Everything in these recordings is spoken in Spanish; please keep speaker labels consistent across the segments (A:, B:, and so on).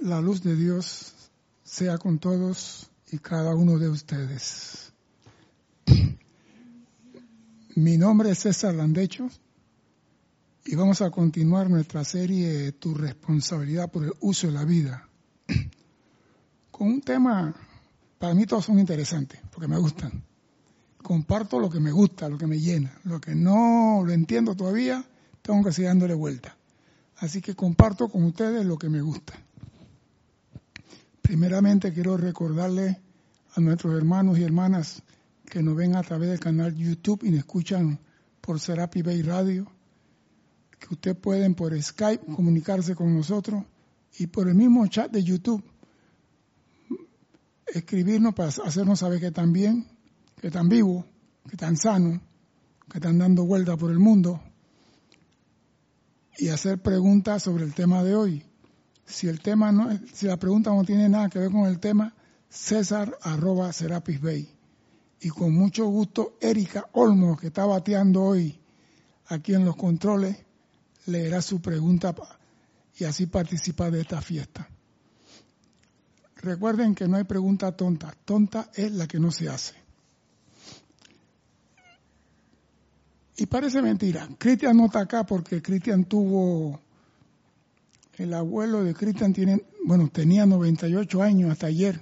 A: La luz de Dios sea con todos y cada uno de ustedes. Mi nombre es César Landecho y vamos a continuar nuestra serie Tu responsabilidad por el uso de la vida con un tema, para mí todos son interesantes porque me gustan. Comparto lo que me gusta, lo que me llena, lo que no lo entiendo todavía, tengo que seguir dándole vuelta. Así que comparto con ustedes lo que me gusta. Primeramente quiero recordarle a nuestros hermanos y hermanas que nos ven a través del canal YouTube y nos escuchan por Serapi Bay Radio, que ustedes pueden por Skype comunicarse con nosotros y por el mismo chat de YouTube escribirnos para hacernos saber que están bien, que están vivos, que están sanos, que están dando vuelta por el mundo y hacer preguntas sobre el tema de hoy si el tema no, si la pregunta no tiene nada que ver con el tema, César arroba Serapis Bay. Y con mucho gusto, Erika Olmo, que está bateando hoy aquí en los controles, leerá su pregunta y así participar de esta fiesta. Recuerden que no hay pregunta tonta, tonta es la que no se hace. Y parece mentira, Cristian no está acá porque Cristian tuvo el abuelo de Cristian tiene, bueno, tenía 98 años hasta ayer.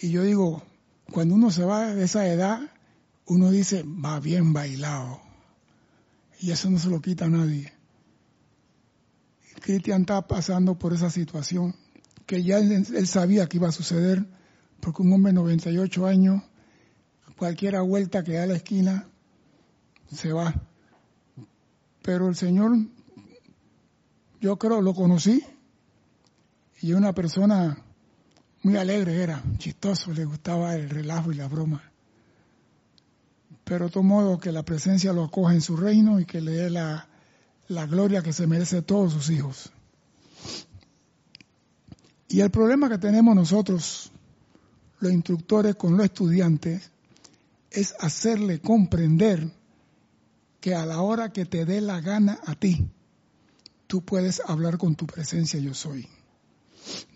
A: Y yo digo, cuando uno se va de esa edad, uno dice, va bien bailado. Y eso no se lo quita a nadie. Cristian está pasando por esa situación que ya él, él, sabía que iba a suceder, porque un hombre de 98 años, cualquier vuelta que da a la esquina, se va. Pero el Señor yo creo lo conocí y una persona muy alegre era, chistoso, le gustaba el relajo y la broma. Pero de todo modo que la presencia lo acoge en su reino y que le dé la, la gloria que se merece a todos sus hijos. Y el problema que tenemos nosotros, los instructores con los estudiantes, es hacerle comprender que a la hora que te dé la gana a ti, tú puedes hablar con tu presencia yo soy.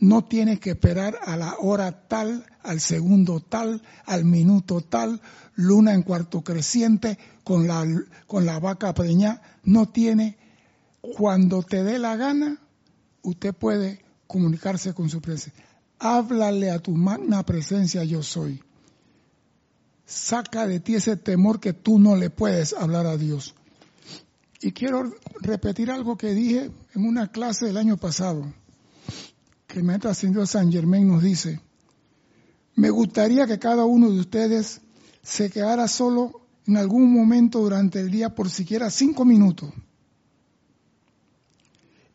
A: No tienes que esperar a la hora tal, al segundo tal, al minuto tal, luna en cuarto creciente, con la, con la vaca preñada. No tiene, cuando te dé la gana, usted puede comunicarse con su presencia. Háblale a tu magna presencia yo soy. Saca de ti ese temor que tú no le puedes hablar a Dios. Y quiero repetir algo que dije en una clase del año pasado, que el maestro ascendido San Germain nos dice, me gustaría que cada uno de ustedes se quedara solo en algún momento durante el día por siquiera cinco minutos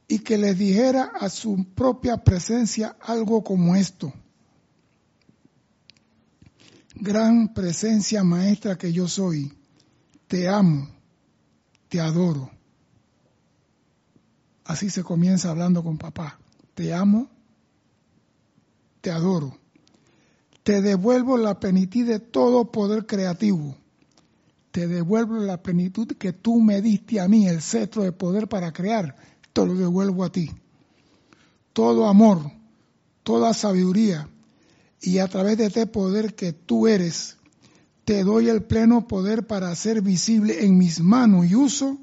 A: y que les dijera a su propia presencia algo como esto. Gran presencia maestra que yo soy, te amo te adoro. Así se comienza hablando con papá. Te amo, te adoro. Te devuelvo la plenitud de todo poder creativo. Te devuelvo la plenitud que tú me diste a mí, el cetro de poder para crear. Te lo devuelvo a ti. Todo amor, toda sabiduría y a través de este poder que tú eres, te doy el pleno poder para hacer visible en mis manos y uso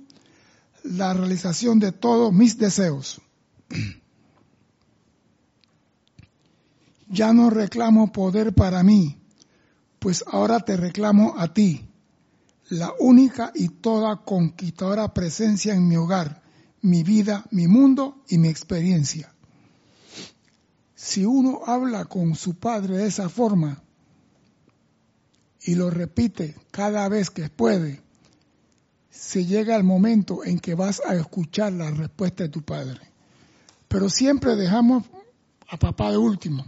A: la realización de todos mis deseos. Ya no reclamo poder para mí, pues ahora te reclamo a ti, la única y toda conquistadora presencia en mi hogar, mi vida, mi mundo y mi experiencia. Si uno habla con su padre de esa forma, y lo repite cada vez que puede, se llega el momento en que vas a escuchar la respuesta de tu padre. Pero siempre dejamos a papá de último.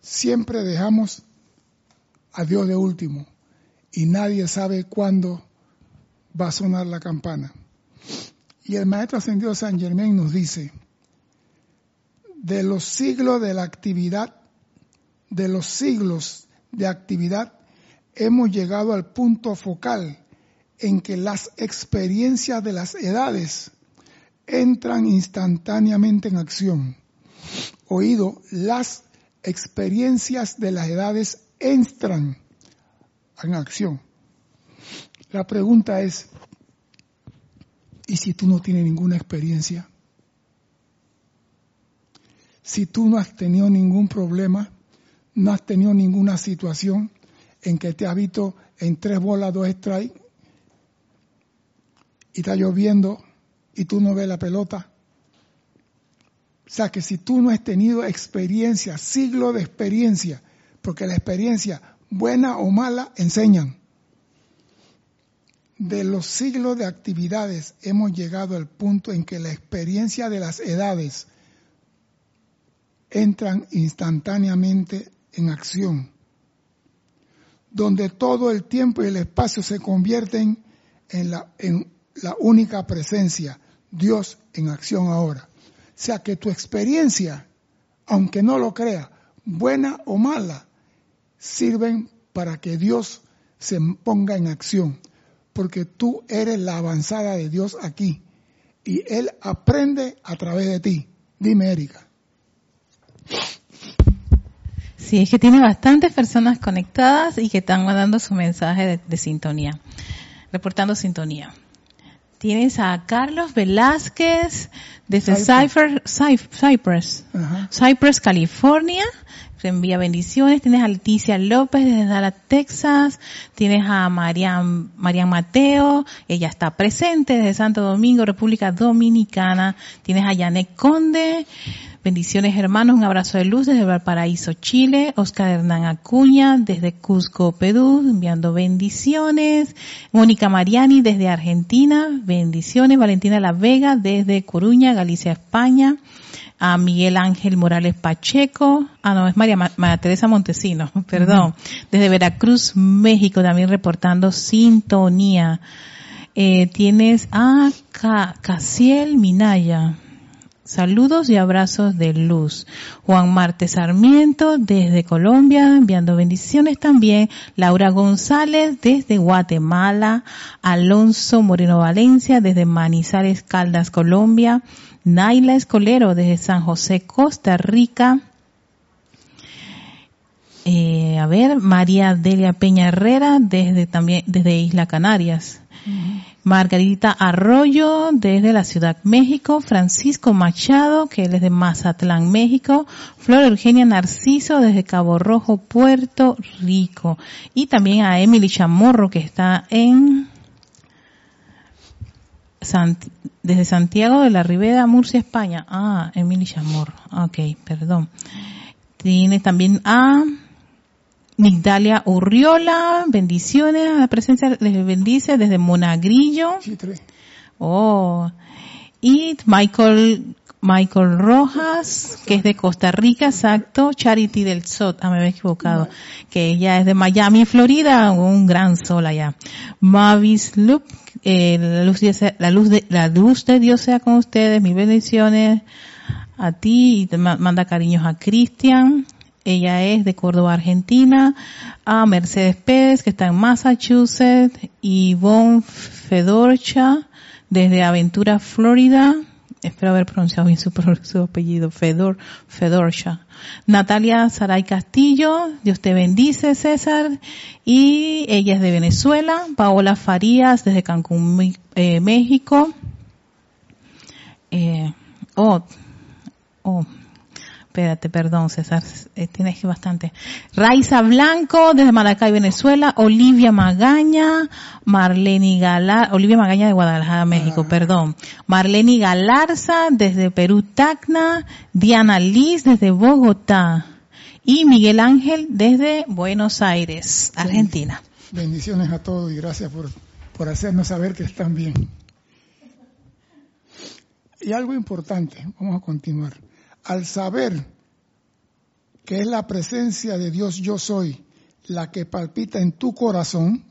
A: Siempre dejamos a Dios de último. Y nadie sabe cuándo va a sonar la campana. Y el maestro ascendido San Germán nos dice, de los siglos de la actividad, de los siglos de actividad hemos llegado al punto focal en que las experiencias de las edades entran instantáneamente en acción. Oído, las experiencias de las edades entran en acción. La pregunta es, ¿y si tú no tienes ninguna experiencia? Si tú no has tenido ningún problema, no has tenido ninguna situación en que te has visto en tres bolas, dos strikes, y está lloviendo y tú no ves la pelota. O sea que si tú no has tenido experiencia, siglo de experiencia, porque la experiencia, buena o mala, enseñan. De los siglos de actividades hemos llegado al punto en que la experiencia de las edades entran instantáneamente en acción, donde todo el tiempo y el espacio se convierten en la, en la única presencia, Dios en acción ahora. O sea que tu experiencia, aunque no lo crea, buena o mala, sirven para que Dios se ponga en acción, porque tú eres la avanzada de Dios aquí y Él aprende a través de ti. Dime, Erika.
B: Sí, es que tiene bastantes personas conectadas y que están mandando su mensaje de, de sintonía, reportando sintonía. Tienes a Carlos Velázquez desde Cypress, Cypress, Cypress, California. Te envía bendiciones. Tienes a Leticia López desde Dallas, Texas. Tienes a Marian, Marian Mateo. Ella está presente desde Santo Domingo, República Dominicana. Tienes a Yanek Conde. Bendiciones hermanos, un abrazo de luz desde Valparaíso, Chile. Oscar Hernán Acuña desde Cusco, Perú, enviando bendiciones. Mónica Mariani desde Argentina, bendiciones. Valentina La Vega desde Coruña, Galicia, España. A Miguel Ángel Morales Pacheco. Ah, no, es María, Teresa Montesino, perdón. Desde Veracruz, México, también reportando sintonía. Eh, tienes a Casiel Minaya Saludos y abrazos de luz. Juan Marte Sarmiento desde Colombia, enviando bendiciones también. Laura González desde Guatemala. Alonso Moreno Valencia desde Manizales Caldas, Colombia. Naila Escolero desde San José, Costa Rica. Eh, a ver, María Delia Peña Herrera desde también desde Isla Canarias. Margarita Arroyo desde la Ciudad México, Francisco Machado, que él es de Mazatlán, México, Flor Eugenia Narciso desde Cabo Rojo, Puerto Rico, y también a Emily Chamorro que está en desde Santiago de la Ribera, Murcia, España. Ah, Emily Chamorro. Ok, perdón. Tiene también a Migdalia Urriola, bendiciones a la presencia, les bendice desde Monagrillo. Oh. Y Michael, Michael Rojas, que es de Costa Rica, exacto, Charity del Sot, ah, me había equivocado, que ella es de Miami, Florida, un gran sol allá. Mavis Loop, eh, la, luz de, la, luz de, la luz de Dios sea con ustedes, mis bendiciones a ti y te manda cariños a Cristian. Ella es de Córdoba, Argentina. A Mercedes Pérez, que está en Massachusetts. Yvonne Fedorcha, desde Aventura, Florida. Espero haber pronunciado bien su, apellido, Fedor, Fedorcha. Natalia Saray Castillo, Dios te bendice, César. Y ella es de Venezuela. Paola Farías, desde Cancún, eh, México. Eh, oh, oh, espérate, perdón, César, eh, tienes que bastante. Raiza Blanco, desde Maracay, Venezuela. Olivia Magaña, Marlene Galar, Olivia Magaña de Guadalajara, México, perdón. Marlene Galarza, desde Perú, Tacna. Diana Liz, desde Bogotá. Y Miguel Ángel, desde Buenos Aires, Argentina.
A: Bendiciones a todos y gracias por, por hacernos saber que están bien. Y algo importante, vamos a continuar al saber que es la presencia de Dios yo soy la que palpita en tu corazón,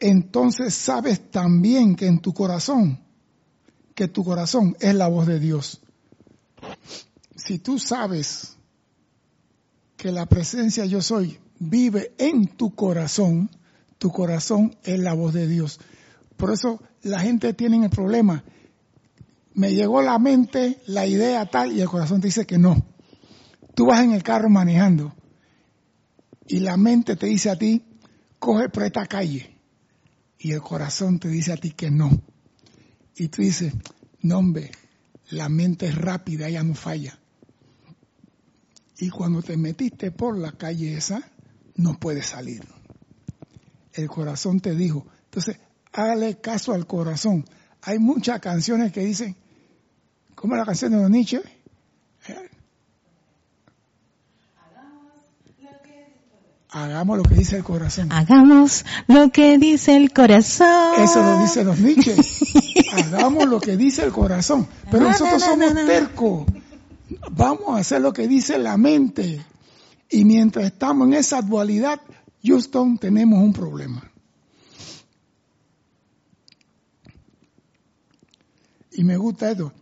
A: entonces sabes también que en tu corazón, que tu corazón es la voz de Dios. Si tú sabes que la presencia yo soy vive en tu corazón, tu corazón es la voz de Dios. Por eso la gente tiene el problema me llegó la mente la idea tal y el corazón te dice que no. Tú vas en el carro manejando y la mente te dice a ti, coge por esta calle. Y el corazón te dice a ti que no. Y tú dices, no hombre, la mente es rápida, ella no falla. Y cuando te metiste por la calle esa, no puedes salir. El corazón te dijo. Entonces, hágale caso al corazón. Hay muchas canciones que dicen, ¿cómo es la canción de Don Nietzsche? Hagamos lo que dice el corazón.
B: Hagamos lo que dice el corazón.
A: Eso lo dice los Nietzsche. Hagamos lo que dice el corazón. Pero nosotros somos tercos. Vamos a hacer lo que dice la mente. Y mientras estamos en esa dualidad, Houston, tenemos un problema. Y me gusta esto.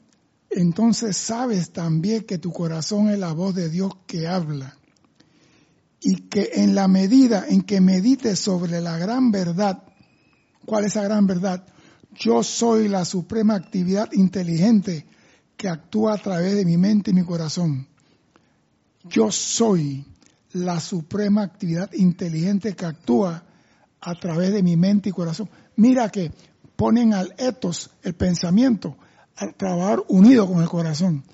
A: Entonces sabes también que tu corazón es la voz de Dios que habla. Y que en la medida en que medites sobre la gran verdad, ¿cuál es esa gran verdad? Yo soy la suprema actividad inteligente que actúa a través de mi mente y mi corazón. Yo soy la suprema actividad inteligente que actúa a través de mi mente y corazón. Mira que ponen al etos, el pensamiento, a trabajar unido con el corazón.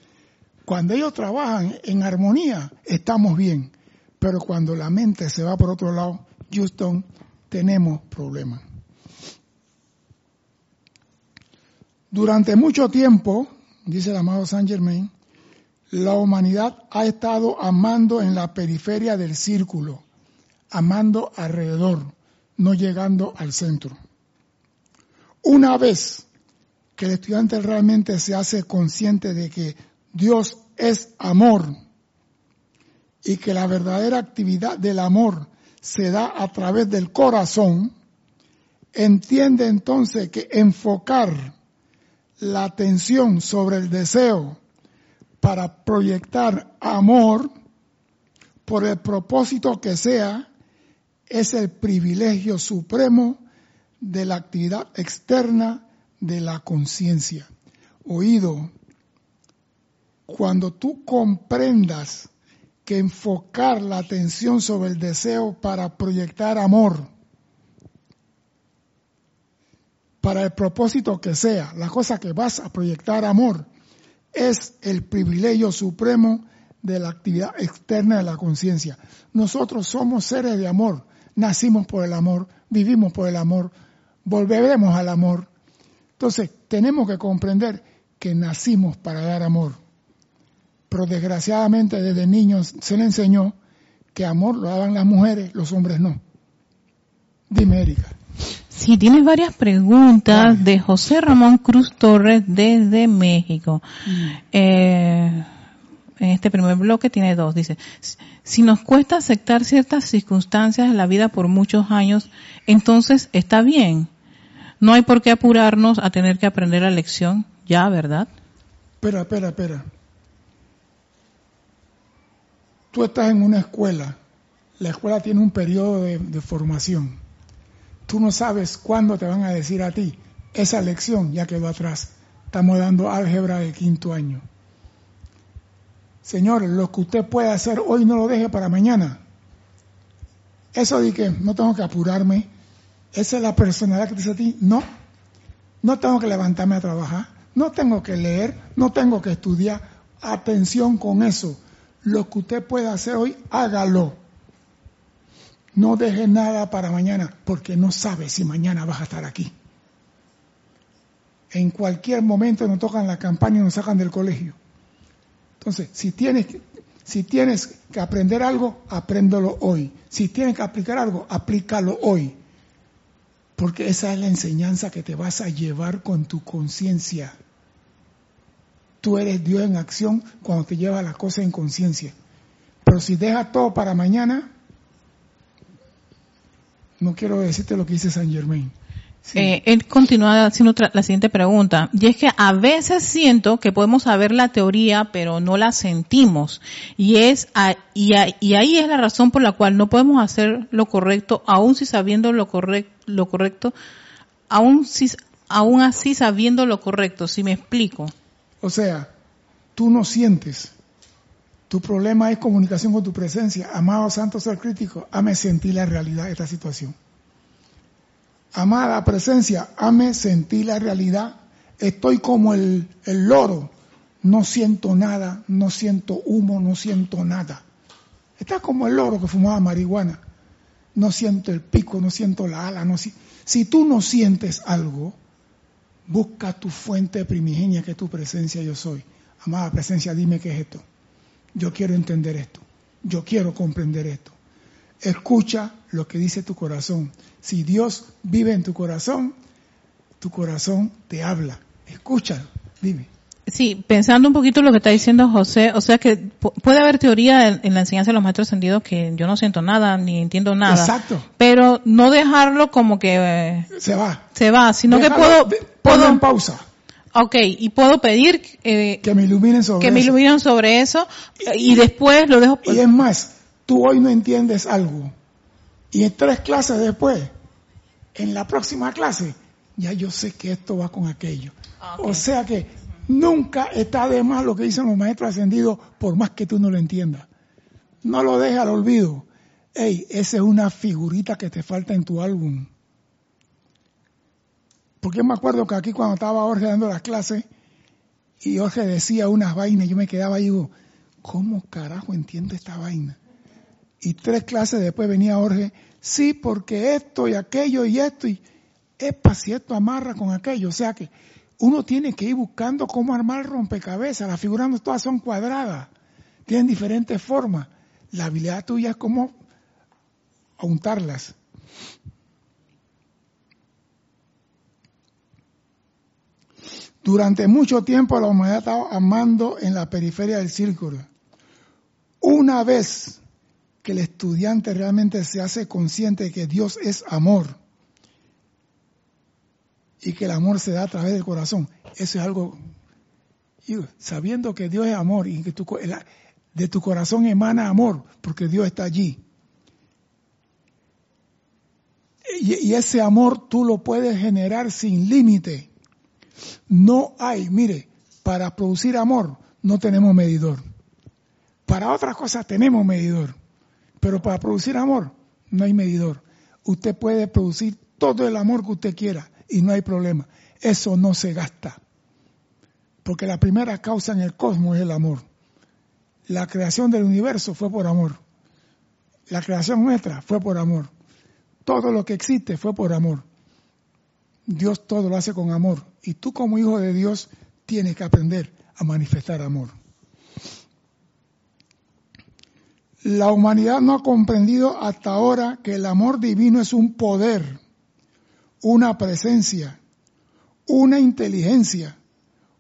A: Cuando ellos trabajan en armonía, estamos bien. Pero cuando la mente se va por otro lado, Houston, tenemos problemas. Durante mucho tiempo, dice el amado Saint Germain, la humanidad ha estado amando en la periferia del círculo, amando alrededor, no llegando al centro. Una vez que el estudiante realmente se hace consciente de que Dios es amor y que la verdadera actividad del amor se da a través del corazón, entiende entonces que enfocar la atención sobre el deseo para proyectar amor por el propósito que sea, es el privilegio supremo de la actividad externa de la conciencia. Oído, cuando tú comprendas que enfocar la atención sobre el deseo para proyectar amor, para el propósito que sea, la cosa que vas a proyectar amor, es el privilegio supremo de la actividad externa de la conciencia. Nosotros somos seres de amor, nacimos por el amor, vivimos por el amor, volveremos al amor. Entonces, tenemos que comprender que nacimos para dar amor. Pero desgraciadamente desde niños se le enseñó que amor lo daban las mujeres, los hombres no. Dime, Erika.
B: Sí, tienes varias preguntas de José Ramón Cruz Torres desde México. Mm. Eh, en este primer bloque tiene dos. Dice, si nos cuesta aceptar ciertas circunstancias en la vida por muchos años, entonces está bien. No hay por qué apurarnos a tener que aprender la lección ya, ¿verdad?
A: Espera, espera, espera. Tú estás en una escuela. La escuela tiene un periodo de formación tú no sabes cuándo te van a decir a ti, esa lección ya quedó atrás. Estamos dando álgebra de quinto año. Señor, lo que usted puede hacer hoy no lo deje para mañana. Eso de que no tengo que apurarme, esa es la personalidad que te dice a ti, no, no tengo que levantarme a trabajar, no tengo que leer, no tengo que estudiar. Atención con eso. Lo que usted puede hacer hoy, hágalo. No deje nada para mañana porque no sabe si mañana vas a estar aquí. En cualquier momento nos tocan la campaña y nos sacan del colegio. Entonces, si tienes, si tienes que aprender algo, apréndelo hoy. Si tienes que aplicar algo, aplícalo hoy. Porque esa es la enseñanza que te vas a llevar con tu conciencia. Tú eres Dios en acción cuando te lleva las cosas en conciencia. Pero si dejas todo para mañana, no quiero decirte lo que dice San Germain.
B: Eh, él continúa haciendo la siguiente pregunta, y es que a veces siento que podemos saber la teoría, pero no la sentimos, y es y, ahí es la razón por la cual no podemos hacer lo correcto, aún si sabiendo lo, correcto, lo correcto, aún si, aún así sabiendo lo correcto, si me explico.
A: O sea, tú no sientes. Tu problema es comunicación con tu presencia. Amado Santo Ser Crítico, ame sentir la realidad de esta situación. Amada presencia, ame sentir la realidad. Estoy como el, el loro. No siento nada, no siento humo, no siento nada. Está como el loro que fumaba marihuana. No siento el pico, no siento la ala. No si, si tú no sientes algo, busca tu fuente primigenia que es tu presencia yo soy. Amada presencia, dime qué es esto. Yo quiero entender esto. Yo quiero comprender esto. Escucha lo que dice tu corazón. Si Dios vive en tu corazón, tu corazón te habla. Escúchalo. Dime.
B: Sí, pensando un poquito lo que está diciendo José, o sea que puede haber teoría en, la enseñanza de los maestros ascendidos que yo no siento nada ni entiendo nada.
A: Exacto.
B: Pero no dejarlo como que eh,
A: se va.
B: Se va, sino que puedo
A: puedo en pausa.
B: Ok, y puedo pedir
A: eh, que me iluminen sobre
B: que me iluminen sobre eso y, después lo dejo.
A: Y es más, tú hoy no entiendes algo y en tres clases después, en la próxima clase, ya yo sé que esto va con aquello. Ah, o sea que nunca está de más lo que dicen los maestros ascendidos, por más que tú no lo entiendas. No lo dejes al olvido. Ey, esa es una figurita que te falta en tu álbum. Porque me acuerdo que aquí cuando estaba Jorge dando las clases y Jorge decía unas vainas, yo me quedaba y digo, ¿cómo carajo entiendo esta vaina? Y tres clases después venía Jorge, sí, porque esto y aquello y esto, y es si esto amarra con aquello. O sea que uno tiene que ir buscando cómo armar rompecabezas. Las figuras no todas son cuadradas, tienen diferentes formas. La habilidad tuya es cómo untarlas. Durante mucho tiempo la humanidad estaba amando en la periferia del círculo. Una vez que el estudiante realmente se hace consciente de que Dios es amor y que el amor se da a través del corazón, eso es algo, sabiendo que Dios es amor y que de tu corazón emana amor, porque Dios está allí. y ese amor tú lo puedes generar sin límite no hay, mire, para producir amor no tenemos medidor. Para otras cosas tenemos medidor, pero para producir amor no hay medidor. Usted puede producir todo el amor que usted quiera y no hay problema. Eso no se gasta. Porque la primera causa en el cosmos es el amor. La creación del universo fue por amor. La creación nuestra fue por amor. Todo lo que existe fue por amor. Dios todo lo hace con amor. Y tú como hijo de Dios tienes que aprender a manifestar amor. La humanidad no ha comprendido hasta ahora que el amor divino es un poder, una presencia, una inteligencia,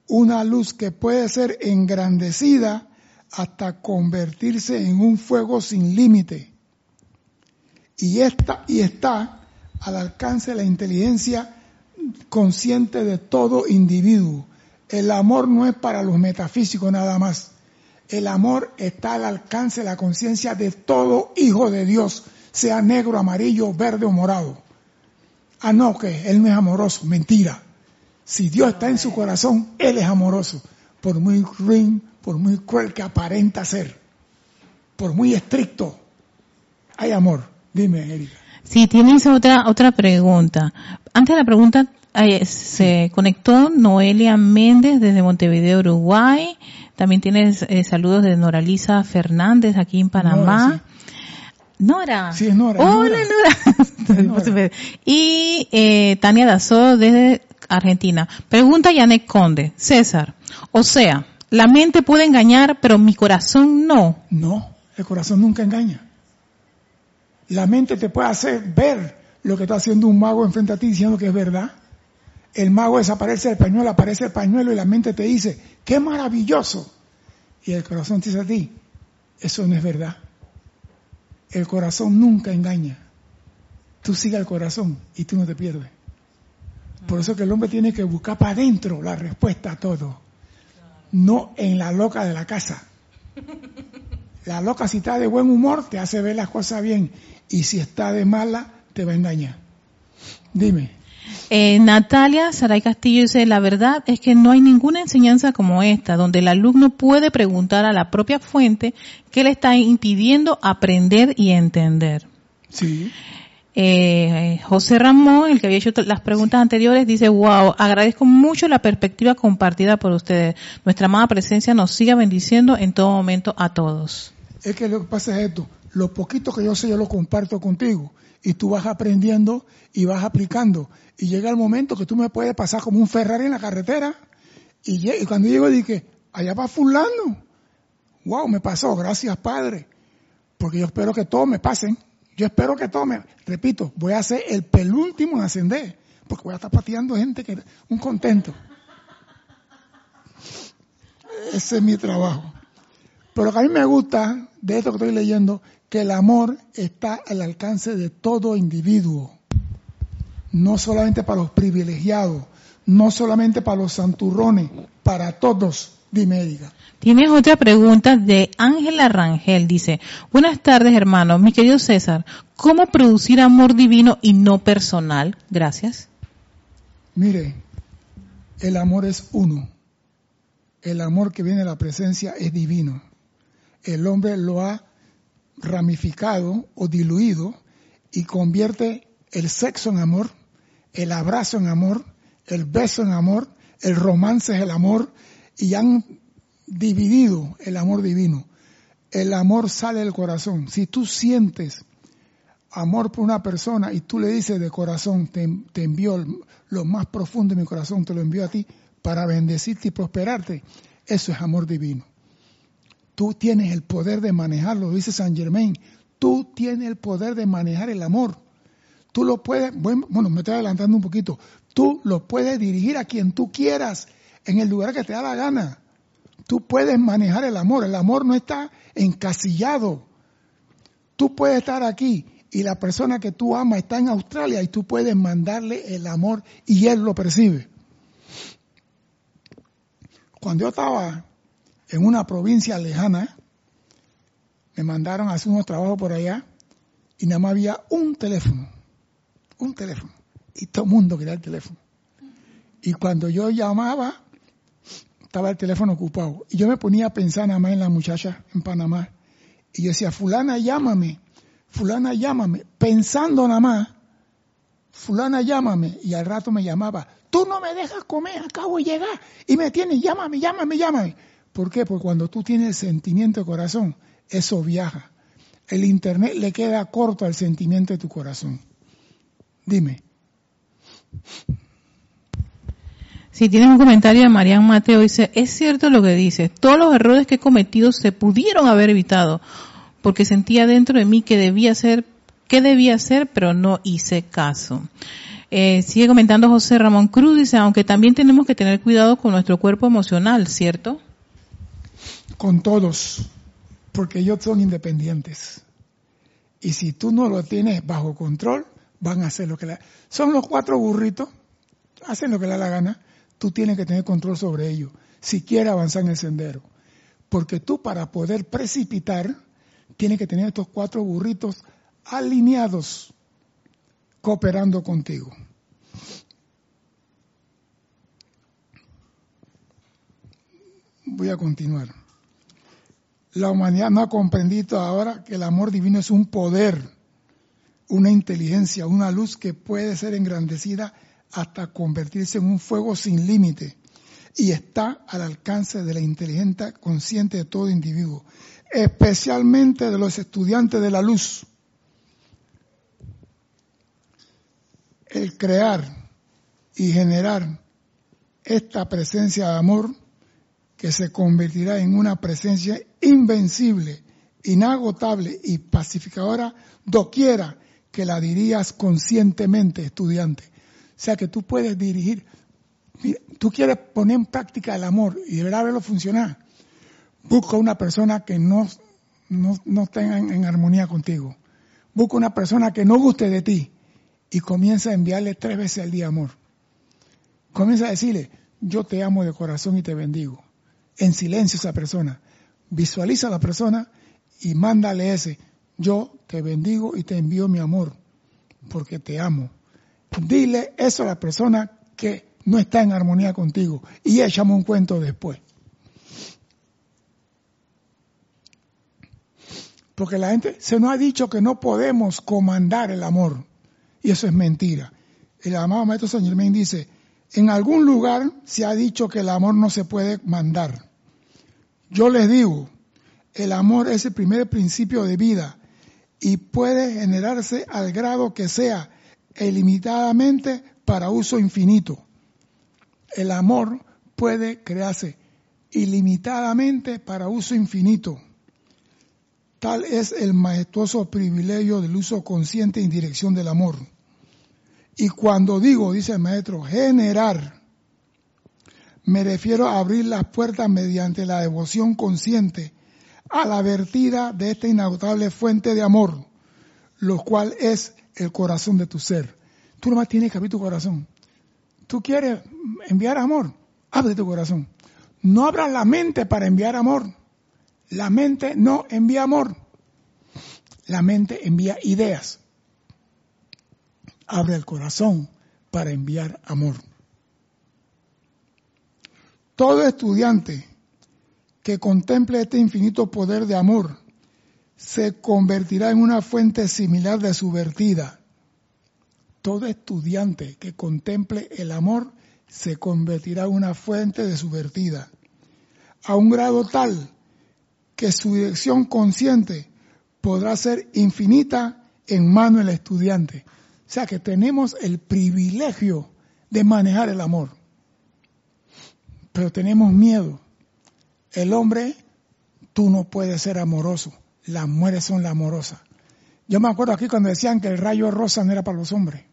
A: una luz que puede ser engrandecida hasta convertirse en un fuego sin límite. Y, esta, y está al alcance de la inteligencia consciente de todo individuo. El amor no es para los metafísicos nada más. El amor está al alcance de la conciencia de todo hijo de Dios, sea negro, amarillo, verde o morado. Ah, no, que Él no es amoroso. Mentira. Si Dios está en su corazón, Él es amoroso. Por muy ruin, por muy cruel que aparenta ser. Por muy estricto. Hay amor. Dime, Erika.
B: Sí, tienes otra, otra pregunta. Antes de la pregunta, se conectó Noelia Méndez desde Montevideo, Uruguay. También tienes eh, saludos de Noralisa Fernández aquí en Panamá. Nora.
A: Sí, es Nora.
B: Hola, Nora. y eh, Tania Dazó desde Argentina. Pregunta Yanek Conde. César, o sea, la mente puede engañar, pero mi corazón no.
A: No, el corazón nunca engaña. La mente te puede hacer ver lo que está haciendo un mago enfrente a ti diciendo que es verdad. El mago desaparece del pañuelo, aparece el pañuelo y la mente te dice, qué maravilloso. Y el corazón te dice a ti, eso no es verdad. El corazón nunca engaña. Tú sigue al corazón y tú no te pierdes. Por eso que el hombre tiene que buscar para adentro la respuesta a todo. No en la loca de la casa. La loca si está de buen humor te hace ver las cosas bien y si está de mala te va a engañar. Dime.
B: Eh, Natalia Saray Castillo dice, la verdad es que no hay ninguna enseñanza como esta, donde el alumno puede preguntar a la propia fuente qué le está impidiendo aprender y entender.
A: Sí.
B: Eh, José Ramón, el que había hecho las preguntas anteriores, dice, wow, agradezco mucho la perspectiva compartida por ustedes. Nuestra amada presencia nos siga bendiciendo en todo momento a todos.
A: Es que lo que pasa es esto, lo poquito que yo sé yo lo comparto contigo y tú vas aprendiendo y vas aplicando y llega el momento que tú me puedes pasar como un Ferrari en la carretera y, cuando llego dije, allá va fulano. Wow, me pasó, gracias Padre. Porque yo espero que todos me pasen. Yo espero que tome, repito, voy a ser el penúltimo en ascender, porque voy a estar pateando gente que un contento. Ese es mi trabajo. Pero lo que a mí me gusta de esto que estoy leyendo, que el amor está al alcance de todo individuo, no solamente para los privilegiados, no solamente para los santurrones, para todos. Dime, diga.
B: Tienes otra pregunta de Ángela Rangel. Dice, buenas tardes hermano, mi querido César, ¿cómo producir amor divino y no personal? Gracias.
A: Mire, el amor es uno. El amor que viene de la presencia es divino. El hombre lo ha ramificado o diluido y convierte el sexo en amor, el abrazo en amor, el beso en amor, el romance es el amor, y han dividido el amor divino. El amor sale del corazón. Si tú sientes amor por una persona y tú le dices de corazón, te, te envió lo más profundo de mi corazón, te lo envió a ti para bendecirte y prosperarte, eso es amor divino. Tú tienes el poder de manejarlo, dice San Germain. Tú tienes el poder de manejar el amor. Tú lo puedes, bueno, me estoy adelantando un poquito, tú lo puedes dirigir a quien tú quieras en el lugar que te da la gana. Tú puedes manejar el amor. El amor no está encasillado. Tú puedes estar aquí y la persona que tú amas está en Australia y tú puedes mandarle el amor y él lo percibe. Cuando yo estaba en una provincia lejana, me mandaron a hacer unos trabajos por allá y nada más había un teléfono, un teléfono, y todo el mundo quería el teléfono. Y cuando yo llamaba, estaba el teléfono ocupado. Y yo me ponía a pensar nada más en la muchacha en Panamá. Y yo decía, fulana, llámame, fulana, llámame, pensando nada más, fulana, llámame. Y al rato me llamaba, tú no me dejas comer, acabo de llegar. Y me tienes, llámame, llámame, llámame. ¿Por qué? Porque cuando tú tienes sentimiento de corazón, eso viaja. El Internet le queda corto al sentimiento de tu corazón. Dime.
B: Si tienes un comentario de Marian Mateo, dice, es cierto lo que dice, todos los errores que he cometido se pudieron haber evitado, porque sentía dentro de mí que debía hacer, que debía hacer, pero no hice caso. Eh, sigue comentando José Ramón Cruz, dice, aunque también tenemos que tener cuidado con nuestro cuerpo emocional, ¿cierto?
A: Con todos, porque ellos son independientes. Y si tú no lo tienes bajo control, van a hacer lo que la... Son los cuatro burritos, hacen lo que le da la gana, tú tienes que tener control sobre ello si quieres avanzar en el sendero. Porque tú para poder precipitar, tienes que tener estos cuatro burritos alineados, cooperando contigo. Voy a continuar. La humanidad no ha comprendido ahora que el amor divino es un poder, una inteligencia, una luz que puede ser engrandecida hasta convertirse en un fuego sin límite y está al alcance de la inteligencia consciente de todo individuo, especialmente de los estudiantes de la luz. El crear y generar esta presencia de amor que se convertirá en una presencia invencible, inagotable y pacificadora doquiera que la dirías conscientemente, estudiante. O sea que tú puedes dirigir, tú quieres poner en práctica el amor y a verlo funcionar. Busca una persona que no, no, no tenga en, armonía contigo. Busca una persona que no guste de ti y comienza a enviarle tres veces al día amor. Comienza a decirle, yo te amo de corazón y te bendigo. En silencio esa persona. Visualiza a la persona y mándale ese, yo te bendigo y te envío mi amor, porque te amo Dile eso a la persona que no está en armonía contigo y échame un cuento después. Porque la gente se nos ha dicho que no podemos comandar el amor. Y eso es mentira. El amado Maestro San Germain dice, en algún lugar se ha dicho que el amor no se puede mandar. Yo les digo, el amor es el primer principio de vida y puede generarse al grado que sea ilimitadamente para uso infinito. El amor puede crearse ilimitadamente para uso infinito. Tal es el majestuoso privilegio del uso consciente en dirección del amor. Y cuando digo, dice el maestro, generar, me refiero a abrir las puertas mediante la devoción consciente a la vertida de esta inagotable fuente de amor, lo cual es el corazón de tu ser. Tú nomás tienes que abrir tu corazón. Tú quieres enviar amor, abre tu corazón. No abras la mente para enviar amor. La mente no envía amor. La mente envía ideas. Abre el corazón para enviar amor. Todo estudiante que contemple este infinito poder de amor se convertirá en una fuente similar de su vertida. Todo estudiante que contemple el amor se convertirá en una fuente de su vertida, a un grado tal que su dirección consciente podrá ser infinita en mano del estudiante. O sea que tenemos el privilegio de manejar el amor, pero tenemos miedo el hombre, tú no puedes ser amoroso. Las mujeres son las amorosas. Yo me acuerdo aquí cuando decían que el rayo rosa no era para los hombres.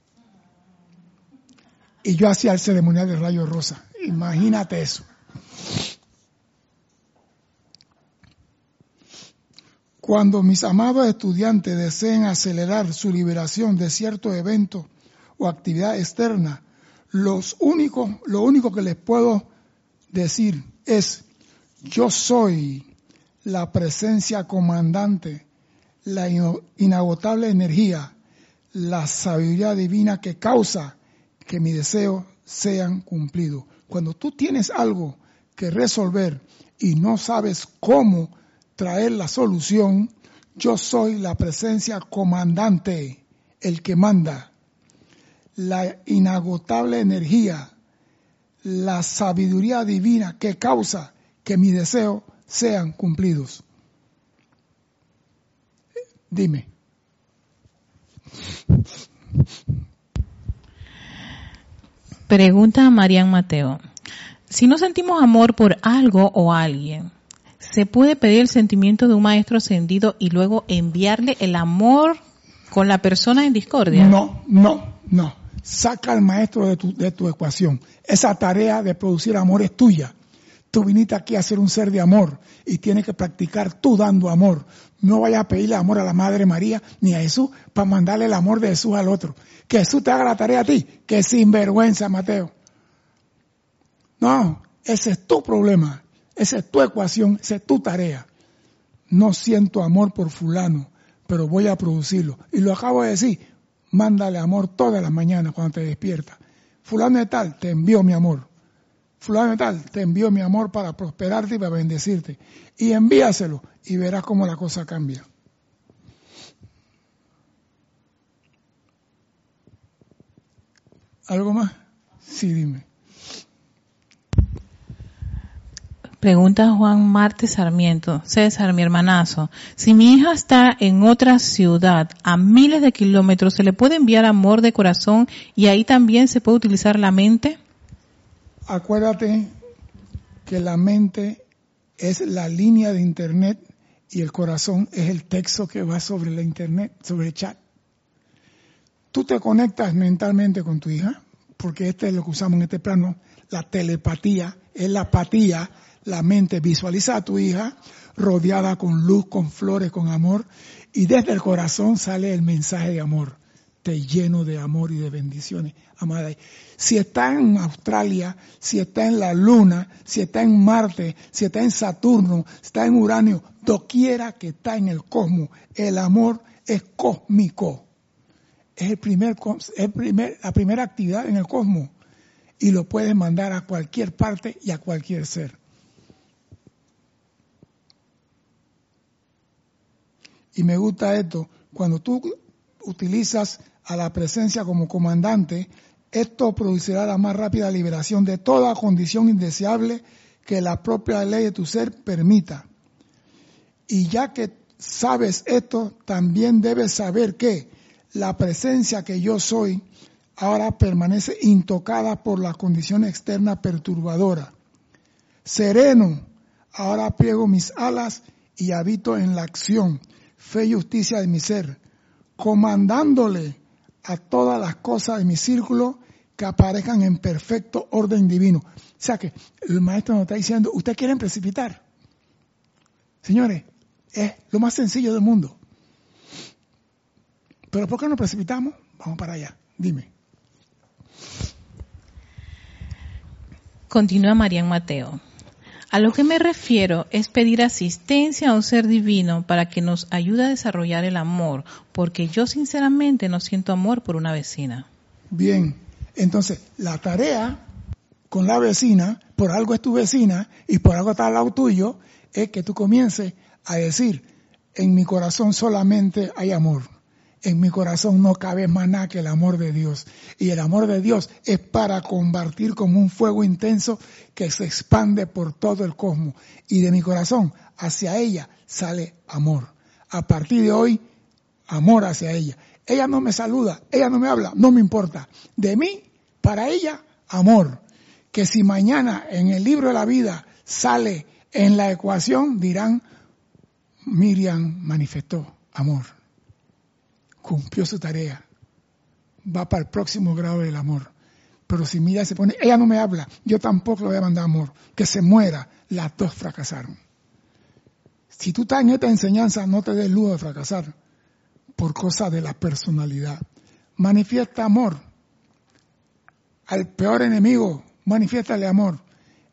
A: Y yo hacía el ceremonial del rayo rosa. Imagínate eso. Cuando mis amados estudiantes deseen acelerar su liberación de cierto evento o actividad externa, los únicos, lo único que les puedo decir es yo soy la presencia comandante, la inagotable energía, la sabiduría divina que causa que mis deseos sean cumplidos. Cuando tú tienes algo que resolver y no sabes cómo traer la solución, yo soy la presencia comandante, el que manda, la inagotable energía, la sabiduría divina que causa que mis deseos sean cumplidos. Dime.
B: Pregunta a Marian Mateo. Si no sentimos amor por algo o alguien, ¿se puede pedir el sentimiento de un maestro ascendido y luego enviarle el amor con la persona en discordia?
A: No, no, no. Saca al maestro de tu, de tu ecuación. Esa tarea de producir amor es tuya. Tú viniste aquí a ser un ser de amor y tienes que practicar tú dando amor. No vayas a pedirle amor a la Madre María ni a Jesús para mandarle el amor de Jesús al otro. Que Jesús te haga la tarea a ti. Que sinvergüenza, Mateo. No, ese es tu problema. Esa es tu ecuación, esa es tu tarea. No siento amor por fulano, pero voy a producirlo. Y lo acabo de decir, mándale amor todas las mañanas cuando te despiertas. Fulano de tal, te envío mi amor fulano tal, te envío mi amor para prosperarte y para bendecirte. Y envíaselo y verás cómo la cosa cambia. ¿Algo más? Sí, dime.
B: Pregunta Juan Marte Sarmiento. César, mi hermanazo. Si mi hija está en otra ciudad a miles de kilómetros, ¿se le puede enviar amor de corazón y ahí también se puede utilizar la mente?
A: acuérdate que la mente es la línea de internet y el corazón es el texto que va sobre la internet, sobre el chat. Tú te conectas mentalmente con tu hija, porque este es lo que usamos en este plano, la telepatía, es la apatía, la mente visualiza a tu hija rodeada con luz, con flores, con amor, y desde el corazón sale el mensaje de amor te lleno de amor y de bendiciones, amada. Si está en Australia, si está en la Luna, si está en Marte, si está en Saturno, si está en Uranio, doquiera que está en el cosmos, el amor es cósmico. es el primer, el primer, la primera actividad en el cosmos y lo puedes mandar a cualquier parte y a cualquier ser. Y me gusta esto, cuando tú utilizas a la presencia como comandante, esto producirá la más rápida liberación de toda condición indeseable que la propia ley de tu ser permita. Y ya que sabes esto, también debes saber que la presencia que yo soy ahora permanece intocada por la condición externa perturbadora. Sereno, ahora pliego mis alas y habito en la acción, fe y justicia de mi ser, comandándole a todas las cosas de mi círculo que aparezcan en perfecto orden divino. O sea que el maestro nos está diciendo, ustedes quieren precipitar. Señores, es lo más sencillo del mundo. Pero ¿por qué no precipitamos? Vamos para allá. Dime.
B: Continúa Marian Mateo. A lo que me refiero es pedir asistencia a un ser divino para que nos ayude a desarrollar el amor, porque yo sinceramente no siento amor por una vecina.
A: Bien, entonces la tarea con la vecina, por algo es tu vecina y por algo está al lado tuyo, es que tú comiences a decir, en mi corazón solamente hay amor en mi corazón no cabe más nada que el amor de Dios. Y el amor de Dios es para combatir como un fuego intenso que se expande por todo el cosmos. Y de mi corazón hacia ella sale amor. A partir de hoy, amor hacia ella. Ella no me saluda, ella no me habla, no me importa. De mí, para ella, amor. Que si mañana en el libro de la vida sale en la ecuación, dirán, Miriam manifestó amor cumplió su tarea, va para el próximo grado del amor. Pero si mira se pone, ella no me habla, yo tampoco le voy a mandar amor, que se muera, las dos fracasaron. Si tú estás en esta enseñanza, no te des lujo de fracasar por cosa de la personalidad. Manifiesta amor. Al peor enemigo, manifiéstale amor.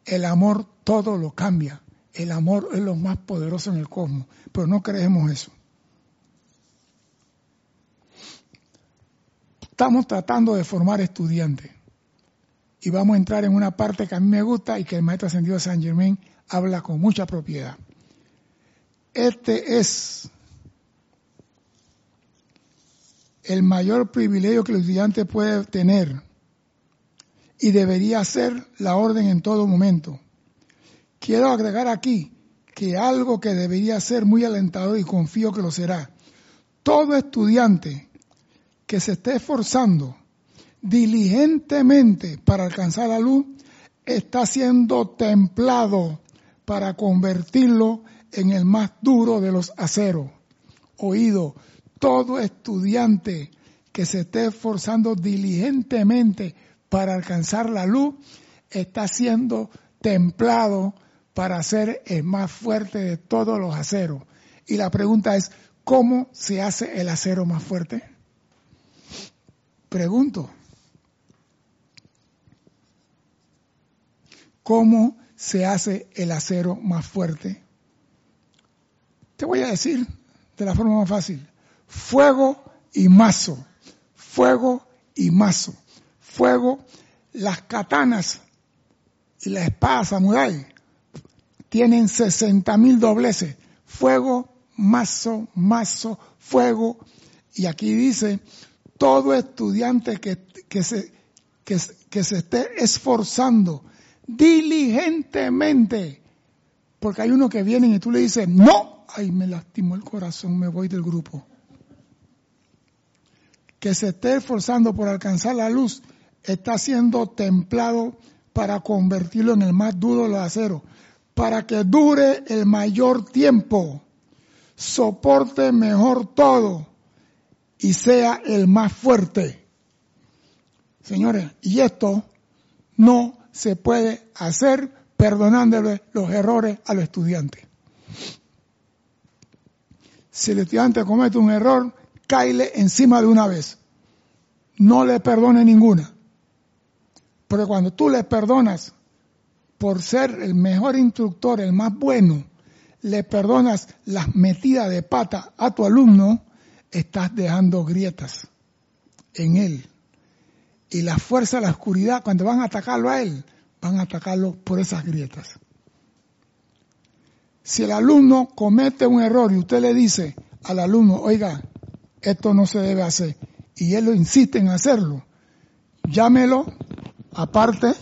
A: El amor todo lo cambia. El amor es lo más poderoso en el cosmos, pero no creemos eso. Estamos tratando de formar estudiantes y vamos a entrar en una parte que a mí me gusta y que el maestro ascendido San Germain habla con mucha propiedad. Este es el mayor privilegio que el estudiante puede tener y debería ser la orden en todo momento. Quiero agregar aquí que algo que debería ser muy alentador y confío que lo será. Todo estudiante que se esté esforzando diligentemente para alcanzar la luz, está siendo templado para convertirlo en el más duro de los aceros. Oído, todo estudiante que se esté esforzando diligentemente para alcanzar la luz, está siendo templado para ser el más fuerte de todos los aceros. Y la pregunta es, ¿cómo se hace el acero más fuerte? Pregunto, ¿cómo se hace el acero más fuerte? Te voy a decir de la forma más fácil. Fuego y mazo. Fuego y mazo. Fuego, las katanas y la espada samurai tienen 60 mil dobleces. Fuego, mazo, mazo, fuego. Y aquí dice, todo estudiante que, se, que, se esté esforzando diligentemente, porque hay uno que viene y tú le dices, no, ay, me lastimó el corazón, me voy del grupo. Que se esté esforzando por alcanzar la luz, está siendo templado para convertirlo en el más duro de los aceros, para que dure el mayor tiempo, soporte mejor todo y sea el más fuerte. Señores, y esto no se puede hacer perdonándole los errores al estudiante. Si el estudiante comete un error, caile encima de una vez. No le perdone ninguna. Pero cuando tú le perdonas por ser el mejor instructor, el más bueno, le perdonas las metidas de pata a tu alumno, estás dejando grietas en él. Y la fuerza de la oscuridad, cuando van a atacarlo a él, van a atacarlo por esas grietas. Si el alumno comete un error y usted le dice al alumno, oiga, esto no se debe hacer, y él lo insiste en hacerlo, llámelo aparte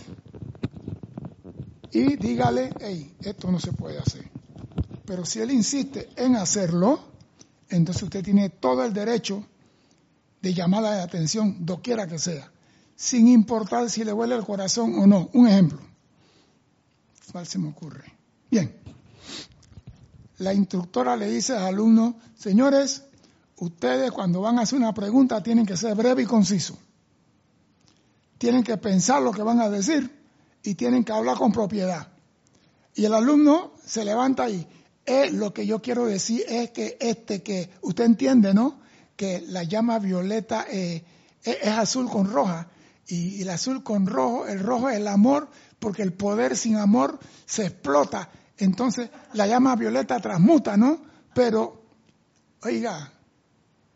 A: y dígale, hey, esto no se puede hacer. Pero si él insiste en hacerlo, entonces usted tiene todo el derecho de llamarla de atención, doquiera que sea, sin importar si le huele el corazón o no. Un ejemplo. ¿Cuál se me ocurre? Bien. La instructora le dice al alumno, señores, ustedes cuando van a hacer una pregunta tienen que ser breve y conciso. Tienen que pensar lo que van a decir y tienen que hablar con propiedad. Y el alumno se levanta y eh, lo que yo quiero decir es que este que usted entiende, ¿no? Que la llama violeta eh, es, azul con roja y, el azul con rojo, el rojo es el amor, porque el poder sin amor se explota. Entonces la llama violeta transmuta, ¿no? Pero, oiga,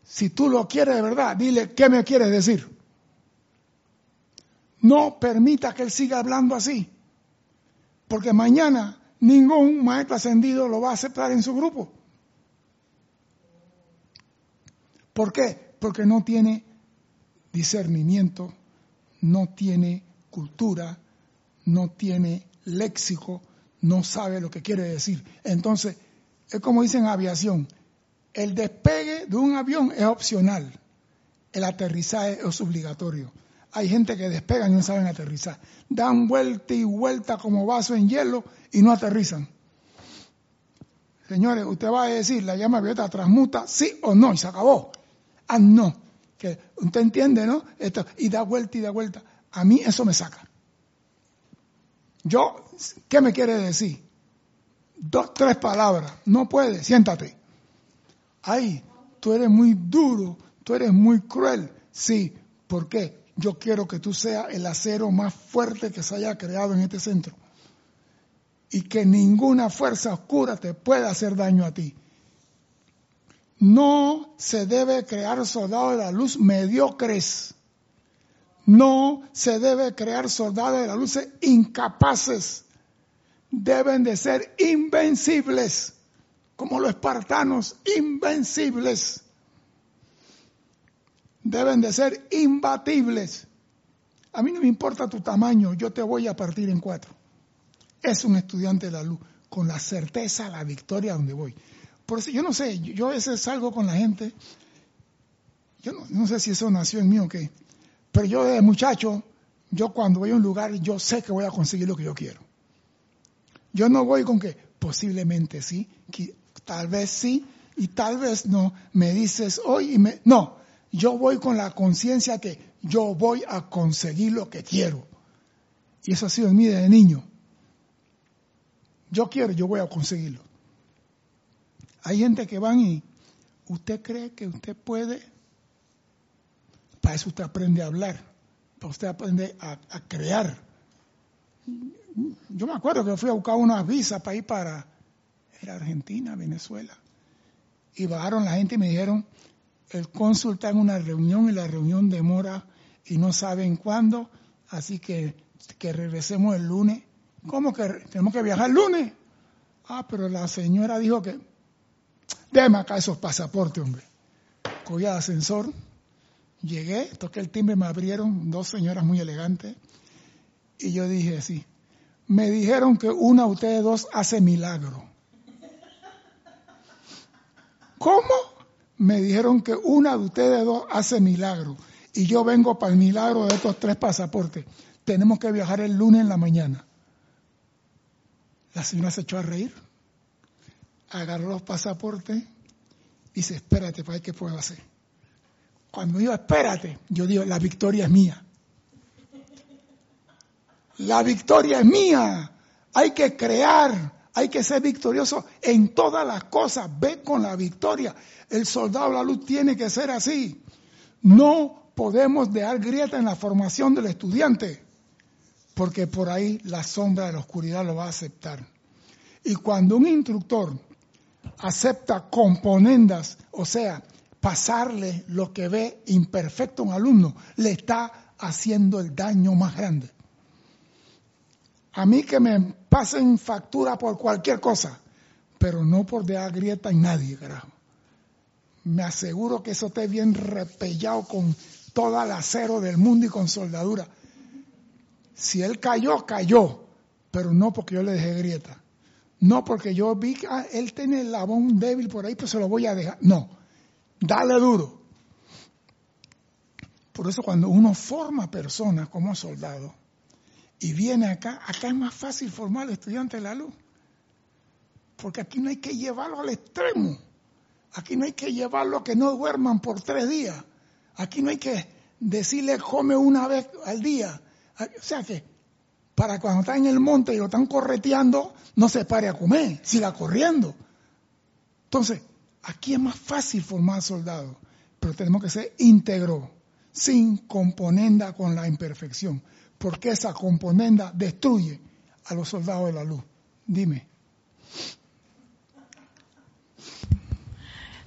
A: si tú lo quieres de verdad, dile, ¿qué me quieres decir? No permita que él siga hablando así, porque mañana ningún maestro ascendido lo va a aceptar en su grupo. ¿Por qué? Porque no tiene discernimiento, no tiene cultura, no tiene léxico, no sabe lo que quiere decir. Entonces, es como dicen en aviación, el despegue de un avión es opcional, el aterrizaje es obligatorio. Hay gente que despega y no saben aterrizar. Dan vuelta y vuelta como vaso en hielo y no aterrizan. Señores, usted va a decir, la llama violeta transmuta, sí o no, y se acabó. Ah, no. Que usted entiende, ¿no? Esto, y da vuelta y da vuelta. A mí eso me saca. Yo, ¿qué me quiere decir? Dos, tres palabras. No puede, siéntate. Ay, tú eres muy duro, tú eres muy cruel. Sí, ¿por qué? yo quiero que tú seas el acero más fuerte que se haya creado en este centro. Y que ninguna fuerza oscura te pueda hacer daño a ti. No se debe crear soldados de la luz mediocres. No se debe crear soldados de la luz incapaces. Deben de ser invencibles, como los espartanos, invencibles deben de ser imbatibles. A mí no me importa tu tamaño, yo te voy a partir en cuatro. Es un estudiante de la luz, con la certeza, la victoria donde voy. Por eso yo no sé, yo a veces salgo con la gente, yo no, sé si eso nació en mí o qué, pero yo de muchacho, yo cuando voy a un lugar, yo sé que voy a conseguir lo que yo quiero. Yo no voy con que posiblemente sí, que tal vez sí y tal vez no. Me dices hoy y me... No, yo voy con la conciencia que yo voy a conseguir lo que quiero. Y eso ha sido en mí desde niño. Yo quiero, yo voy a conseguirlo. Hay gente que van y usted cree que usted puede, para eso usted aprende a hablar, para usted aprende a, crear. Yo me acuerdo que fui a buscar una visa para ir para, era Argentina, Venezuela. Y bajaron la gente y me dijeron, el cónsul está en una reunión y la reunión demora y no saben cuándo, así que que regresemos el lunes. ¿Cómo que tenemos que viajar el lunes? Ah, pero la señora dijo que, déme acá esos pasaportes, hombre. Cogí al ascensor, llegué, toqué el timbre, me abrieron dos señoras muy elegantes y yo dije así, me dijeron que una de ustedes dos hace milagro. ¿Cómo? me dijeron que una de ustedes dos hace milagro y yo vengo para el milagro de estos tres pasaportes. Tenemos que viajar el lunes en la mañana. La señora se echó a reír, agarró los pasaportes y dice, espérate, para ver qué puedo hacer. Cuando digo espérate, yo digo, la victoria es mía. La victoria es mía. Hay que crear, hay que ser victorioso en todas las cosas. Ve con la victoria. El soldado de la luz tiene que ser así. No podemos dejar grieta en la formación del estudiante, porque por ahí la sombra de la oscuridad lo va a aceptar. Y cuando un instructor acepta componendas, o sea, pasarle lo que ve imperfecto a un alumno le está haciendo el daño más grande. A mí que me pasen factura por cualquier cosa, pero no por dejar grieta en nadie, carajo. Me aseguro que eso esté bien repellado con toda el acero del mundo y con soldadura. Si él cayó, cayó, pero no porque yo le dejé grieta. No porque yo vi que ah, él tiene el labón débil por ahí, pues se lo voy a dejar. No, dale duro. Por eso cuando uno forma personas como soldado y viene acá, acá es más fácil formar al estudiante de la luz. Porque aquí no hay que llevarlo al extremo. Aquí no hay que llevarlo a que no duerman por tres días. Aquí no hay que decirle come una vez al día. O sea que para cuando está en el monte y lo están correteando, no se pare a comer, siga corriendo. Entonces, aquí es más fácil formar soldados, pero tenemos que ser íntegro, sin componenda con la imperfección, porque esa componenda destruye a los soldados de la luz. Dime.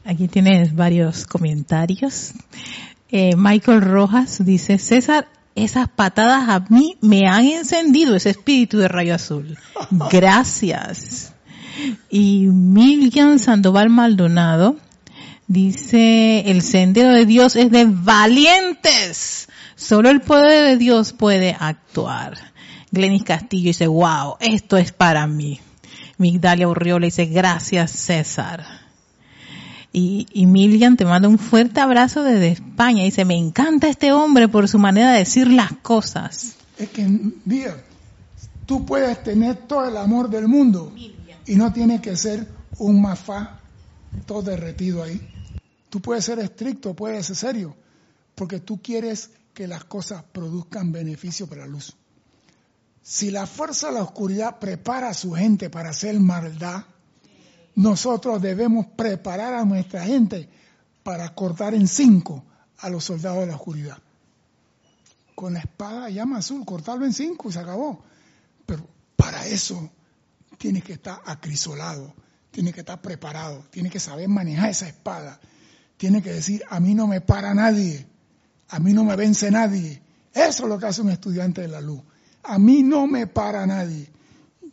B: Aquí tienes varios comentarios. Eh, Michael Rojas dice, César, esas patadas a mí me han encendido ese espíritu de rayo azul. Gracias. Y Miriam Sandoval Maldonado dice, el sendero de Dios es de valientes. Solo el poder de Dios puede actuar. Glenis Castillo dice, wow, esto es para mí. Migdalia Urriola dice, gracias César. Y, y Milian te manda un fuerte abrazo desde España. Dice, me encanta este hombre por su manera de decir las cosas.
A: Es que, mira, tú puedes tener todo el amor del mundo y no tienes que ser un mafá todo derretido ahí. Tú puedes ser estricto, puedes ser serio, porque tú quieres que las cosas produzcan beneficio para la luz. Si la fuerza de la oscuridad prepara a su gente para hacer maldad, nosotros debemos preparar a nuestra gente para cortar en cinco a los soldados de la oscuridad. Con la espada llama azul, cortarlo en cinco y se acabó. Pero para eso tiene que estar acrisolado, tiene que estar preparado, tiene que saber manejar esa espada, tiene que decir, a mí no me para nadie, a mí no me vence nadie. Eso es lo que hace un estudiante de la luz. A mí no me para nadie.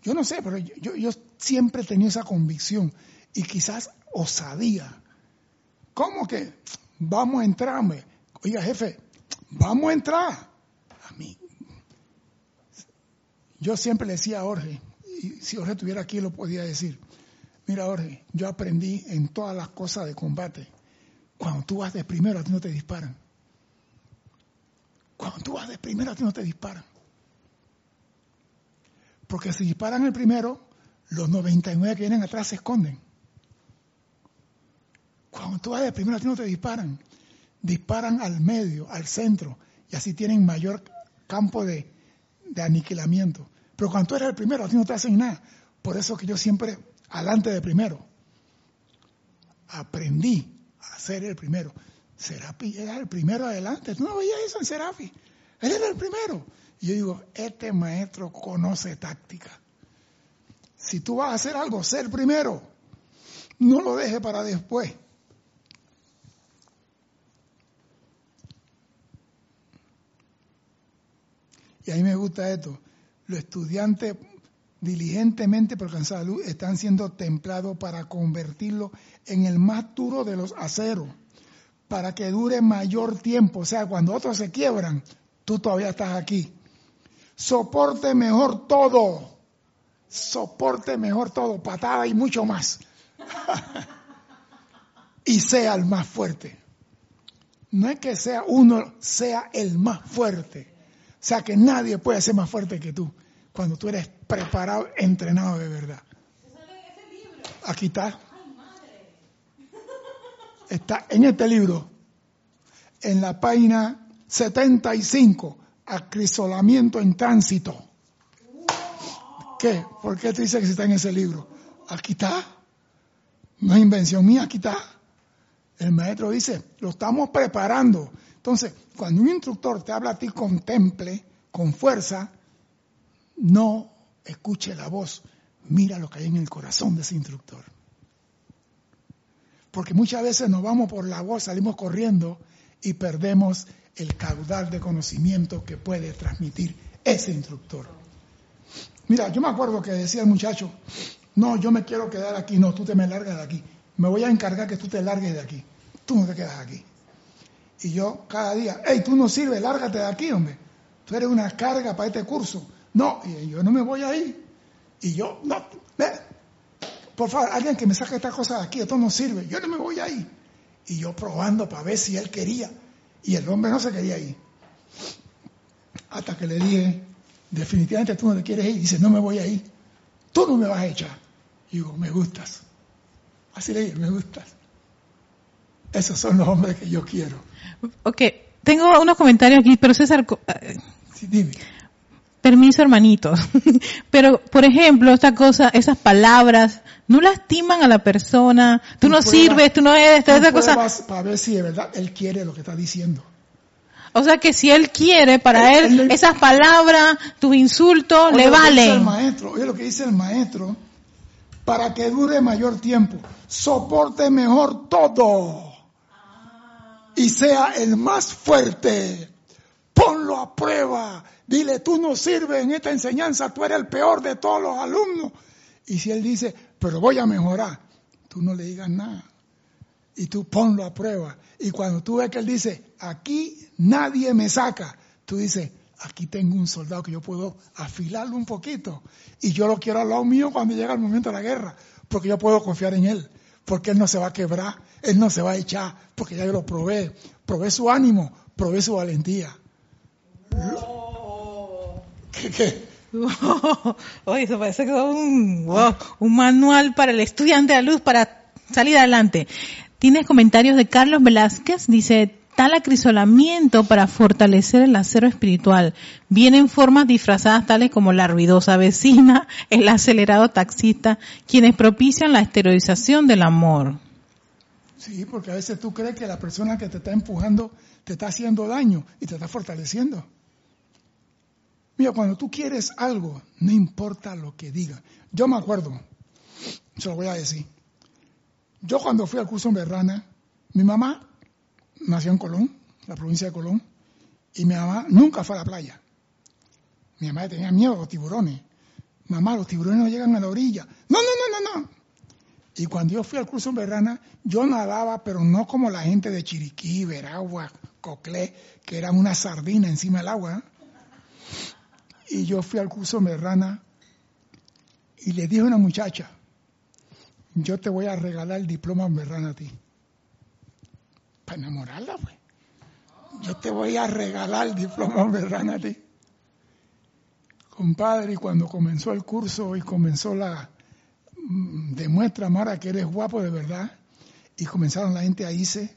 A: Yo no sé, pero yo, yo, siempre he tenido esa convicción y quizás osadía. ¿Cómo que vamos a entrarme? Oiga, jefe, vamos a entrar. A mí. Yo siempre le decía a Jorge, y si Jorge estuviera aquí lo podía decir. Mira, Jorge, yo aprendí en todas las cosas de combate. Cuando tú vas de primero, a ti no te disparan. Cuando tú vas de primero, a ti no te disparan. Porque si disparan el primero, los 99 que vienen atrás se esconden. Cuando tú vas de primero, a ti no te disparan. Disparan al medio, al centro, y así tienen mayor campo de, de aniquilamiento. Pero cuando tú eres el primero, a ti no te hacen nada. Por eso que yo siempre, adelante de primero, aprendí a ser el primero. Serapi era el primero adelante. Tú no veías eso en Serapi. Él era el primero. Y yo digo, este maestro conoce táctica. Si tú vas a hacer algo, ser primero. No lo deje para después. Y a mí me gusta esto. Los estudiantes diligentemente por alcanzar la luz están siendo templados para convertirlo en el más duro de los aceros, para que dure mayor tiempo. O sea, cuando otros se quiebran, tú todavía estás aquí. Soporte mejor todo soporte mejor todo, patada y mucho más. y sea el más fuerte. No es que sea uno, sea el más fuerte. O sea que nadie puede ser más fuerte que tú cuando tú eres preparado, entrenado de verdad. Aquí está. Está en este libro, en la página 75, acrisolamiento en tránsito. ¿Qué? ¿Por qué te dice que está en ese libro? Aquí está. No es invención mía, aquí está. El maestro dice, lo estamos preparando. Entonces, cuando un instructor te habla a ti con temple, con fuerza, no escuche la voz, mira lo que hay en el corazón de ese instructor. Porque muchas veces nos vamos por la voz, salimos corriendo y perdemos el caudal de conocimiento que puede transmitir ese instructor. Mira, yo me acuerdo que decía el muchacho, no, yo me quiero quedar aquí, no, tú te me largas de aquí. Me voy a encargar que tú te largues de aquí. Tú no te quedas aquí. Y yo cada día, hey, tú no sirves, lárgate de aquí, hombre. Tú eres una carga para este curso. No, y yo no me voy ahí. Y yo, no, ve, por favor, alguien que me saque esta cosa de aquí, esto no sirve, yo no me voy ahí. Y yo probando para ver si él quería. Y el hombre no se quería ir. Hasta que le dije, definitivamente tú no te quieres ir. Y dice, no me voy a ir. Tú no me vas a echar. Y digo, me gustas. Así le dije, me gustas. Esos son los hombres que yo quiero.
B: Ok, tengo unos comentarios aquí, pero César... Eh,
A: sí, dime.
B: Permiso, hermanitos. Pero, por ejemplo, esta cosa, esas palabras, no lastiman a la persona. Tú, no sirves, tú no eres, esta cosa.
A: Para ver si de verdad él quiere lo que está diciendo.
B: O sea que si él quiere, para él, esas palabras, tus insultos, le valen.
A: El maestro, oye lo que dice el maestro, para que dure mayor tiempo, soporte mejor todo y sea el más fuerte. Ponlo a prueba Dile, tú no sirves en esta enseñanza, tú eres el peor de todos los alumnos. Y si él dice, pero voy a mejorar, tú no le digas nada. Y tú ponlo a prueba. Y cuando tú ves que él dice, aquí nadie me saca, tú dices, aquí tengo un soldado que yo puedo afilarlo un poquito. Y yo lo quiero al lado mío cuando llega el momento de la guerra, porque yo puedo confiar en él, porque él no se va a quebrar, él no se va a echar, porque ya yo lo probé. Probé su ánimo, probé su valentía.
B: ¿Qué? Oye, eso parece que es un, un manual para el estudiante de la luz para salir adelante. Tienes comentarios de Carlos Velázquez, dice, tal acrisolamiento para fortalecer el acero espiritual. Vienen formas disfrazadas tales como la ruidosa vecina, el acelerado taxista, quienes propician la esterilización del amor.
A: Sí, porque a veces tú crees que la persona que te está empujando te está haciendo daño y te está fortaleciendo. Mira, cuando tú quieres algo, no importa lo que diga. Yo me acuerdo, se lo voy a decir. Yo cuando fui al curso en Berrana, mi mamá nació en Colón, la provincia de Colón, y mi mamá nunca fue a la playa. Mi mamá tenía miedo a los tiburones. Mamá, los tiburones no llegan a la orilla. No, no, no, no, no. Y cuando yo fui al curso en Berrana, yo nadaba, pero no como la gente de Chiriquí, Veragua, Coclé, que eran una sardina encima del agua. Y yo fui al curso Merrana y le dije a una muchacha, yo te voy a regalar el diploma Merrana a ti. Para enamorarla, pues. Yo te voy a regalar el diploma Merrana a ti. Compadre, y cuando comenzó el curso y comenzó la... Mm, demuestra, Mara, que eres guapo de verdad. Y comenzaron la gente a irse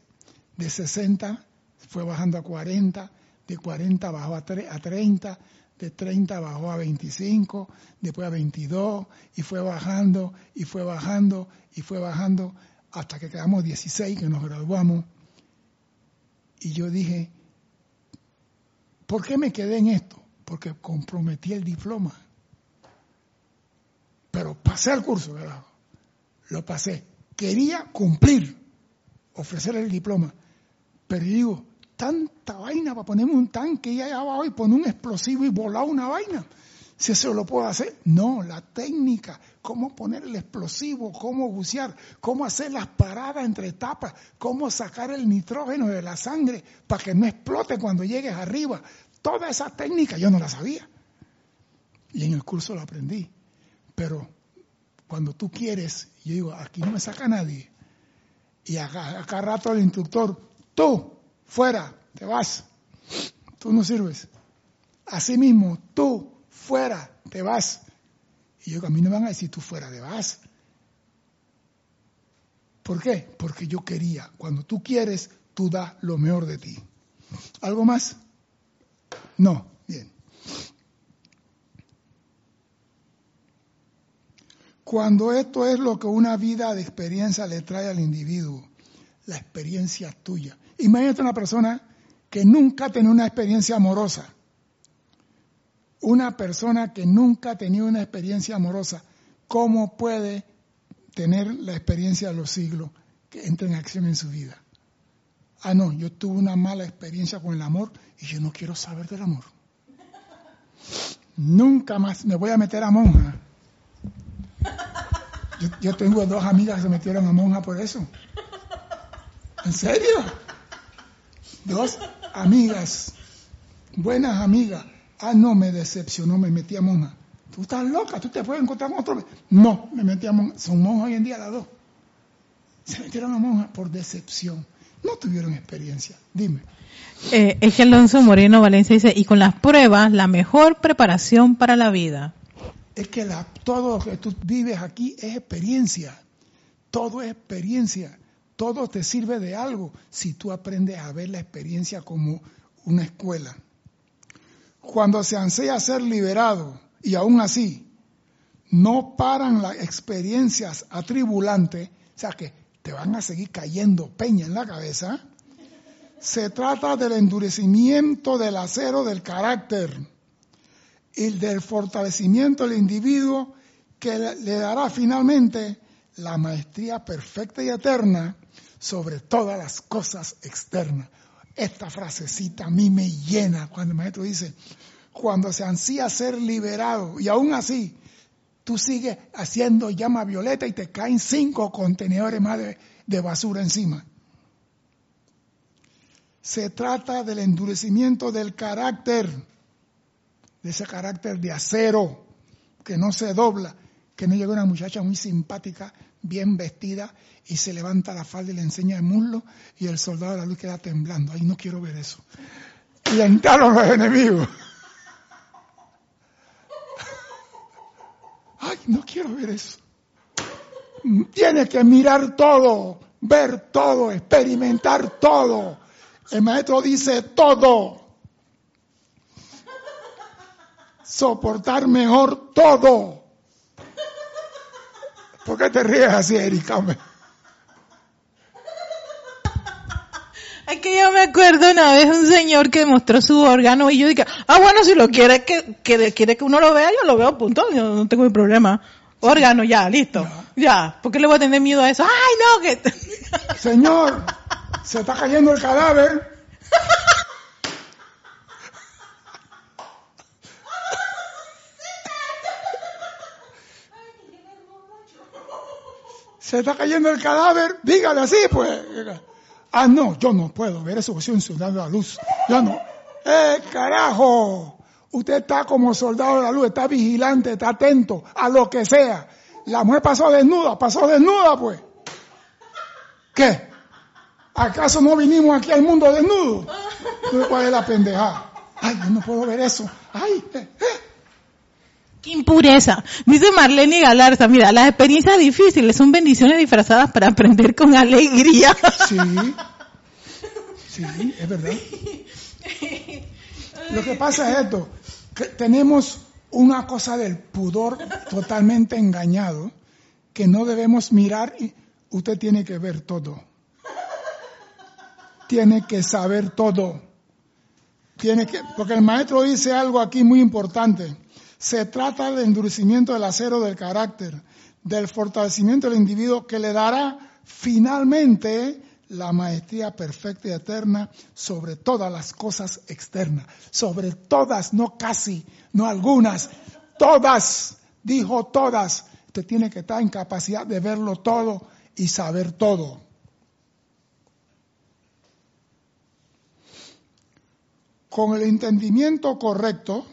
A: de 60, fue bajando a 40, de 40 bajó a, a 30, de 30 bajó a 25, después a 22, y fue bajando, y fue bajando, y fue bajando, hasta que quedamos 16, que nos graduamos. Y yo dije, ¿por qué me quedé en esto? Porque comprometí el diploma. Pero pasé el curso, ¿verdad? Lo pasé. Quería cumplir, ofrecer el diploma. Pero digo, tanta vaina para ponerme un tanque y allá abajo y poner un explosivo y volar una vaina. Si eso lo puedo hacer. No, la técnica, cómo poner el explosivo, cómo bucear, cómo hacer las paradas entre etapas, cómo sacar el nitrógeno de la sangre para que no explote cuando llegues arriba. Toda esa técnica yo no la sabía. Y en el curso lo aprendí. Pero cuando tú quieres, yo digo, aquí no me saca nadie. Y acá, acá rato el instructor, tú, fuera, te vas. Tú no sirves. Así mismo, tú, te vas. Y yo, a mí no me van a decir tú fuera, te vas. ¿Por qué? Porque yo quería. Cuando tú quieres, tú das lo mejor de ti. ¿Algo más? No. Bien. Cuando esto es lo que una vida de experiencia le trae al individuo, la experiencia tuya. Imagínate una persona que nunca ha tenido una experiencia amorosa. Una persona que nunca ha tenido una experiencia amorosa, ¿cómo puede tener la experiencia de los siglos que entre en acción en su vida. Ah, no, yo tuve una mala experiencia con el amor y yo no quiero saber del amor. Nunca más me voy a meter a monja. Yo, tengo dos amigas que se metieron a monja por eso. ¿En serio? Dos amigas, buenas amigas. Ah, no, me decepcionó, me metí a monja. Tú estás loca, tú te puedes encontrar con otro. No, me metí a monja. Son monjas hoy en día las dos. Se metieron a monja por decepción no tuvieron experiencia. Dime.
B: Eh, es que Alonso Moreno Valencia dice, y con las pruebas, la mejor preparación para la vida.
A: Es que la, todo lo que tú vives aquí es experiencia. Todo es experiencia. Todo te sirve de algo si tú aprendes a ver la experiencia como una escuela. Cuando se ansea ser liberado y aún así no paran las experiencias atribulantes, o sea que te van a seguir cayendo peña en la cabeza. Se trata del endurecimiento del acero del carácter y del fortalecimiento del individuo que le dará finalmente la maestría perfecta y eterna sobre todas las cosas externas. Esta frasecita a mí me llena cuando el maestro dice, cuando se ansía ser liberado y aún así tú sigues haciendo llama violeta y te caen cinco contenedores más de, basura encima. Se trata del endurecimiento del carácter, de ese carácter de acero que no se dobla, que no llega una muchacha muy simpática, bien vestida, y se levanta la falda y le enseña el muslo, y el soldado de la luz queda temblando. Ay, no quiero ver eso. Y entraron los enemigos. Ay, no quiero ver eso. Tiene que mirar todo, ver todo, experimentar todo. El maestro dice todo. Soportar mejor todo. ¿Por qué te ríes así, Erika?
B: Es que yo me acuerdo una vez un señor que mostró su órgano y yo dije, ah, bueno, si lo quiere que, quiere que uno lo vea, yo lo veo, punto, yo no tengo problema. Órgano, ya, listo. Ya. ¿Por qué le voy a tener miedo a eso? ¡Ay, no! Que...
A: Señor, se está cayendo el cadáver. Se está cayendo el cadáver, dígale así, pues. Ah, no, yo no puedo ver eso, soy un soldado de la luz. Yo no. ¡Eh, carajo! Usted está como soldado de la luz, está vigilante, está atento a lo que sea. La mujer pasó desnuda, pasó desnuda, pues. ¿Qué? ¿Acaso no vinimos aquí al mundo desnudo? ¿Cuál es la pendejada? Ay, yo no puedo ver eso. Ay, eh, eh.
B: ¡Qué impureza! Dice Marlene Galarza, mira, las experiencias difíciles son bendiciones disfrazadas para aprender con alegría.
A: Sí, sí, es verdad. Lo que pasa es esto, que tenemos una cosa del pudor totalmente engañado, que no debemos mirar y usted tiene que ver todo. Tiene que saber todo. Tiene que, porque el maestro dice algo aquí muy importante se trata del endurecimiento del acero del carácter, del fortalecimiento del individuo que le dará finalmente la maestría perfecta y eterna sobre todas las cosas externas, sobre todas, no casi, no algunas, todas, dijo todas. Usted tiene que estar en capacidad de verlo todo y saber todo. Con el entendimiento correcto,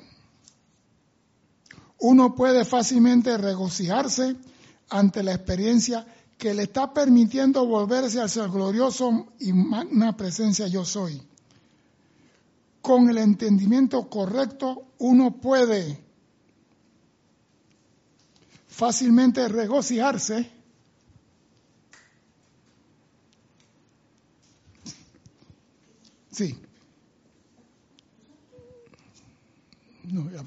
A: uno puede fácilmente regocijarse ante la experiencia que le está permitiendo volverse hacia el glorioso y magna presencia yo soy. Con el entendimiento correcto uno puede fácilmente regocijarse Sí. No, ya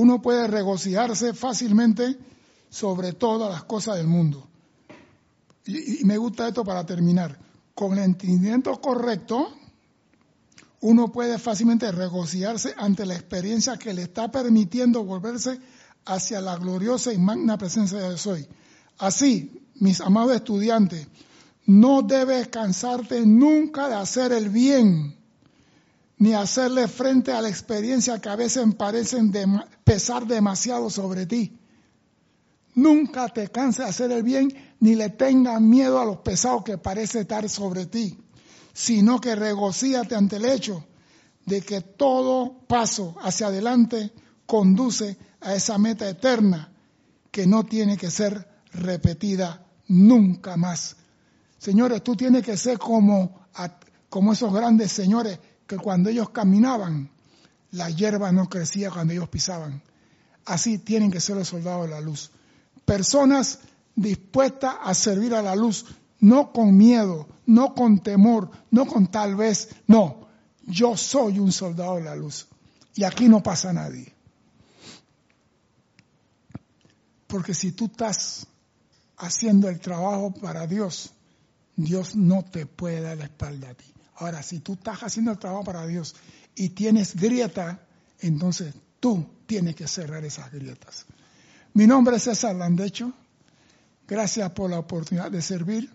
A: uno puede regocijarse fácilmente sobre todas las cosas del mundo. Y, me gusta esto para terminar. Con el entendimiento correcto, uno puede fácilmente regocijarse ante la experiencia que le está permitiendo volverse hacia la gloriosa y magna presencia de hoy. Así, mis amados estudiantes, No debes cansarte nunca de hacer el bien, ni hacerle frente a la experiencia que a veces parecen pesar demasiado sobre ti. Nunca te canses de hacer el bien, ni le tengas miedo a los pesados que parece estar sobre ti, sino que regocíate ante el hecho de que todo paso hacia adelante conduce a esa meta eterna que no tiene que ser repetida nunca más. Señores, tú tienes que ser como, como esos grandes señores que cuando ellos caminaban, la hierba no crecía cuando ellos pisaban. Así tienen que ser los soldados de la luz. Personas dispuestas a servir a la luz, no con miedo, no con temor, no con tal vez, no. Yo soy un soldado de la luz. Y aquí no pasa nadie. Porque si tú estás haciendo el trabajo para Dios, Dios no te puede dar la espalda a ti. Ahora, si tú estás haciendo el trabajo para Dios y tienes grieta, entonces tú tienes que cerrar esas grietas. Mi nombre es César Landecho. Gracias por la oportunidad de servir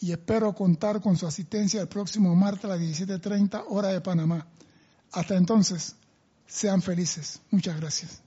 A: y espero contar con su asistencia el próximo martes a las 17.30 hora de Panamá. Hasta entonces, sean felices. Muchas gracias.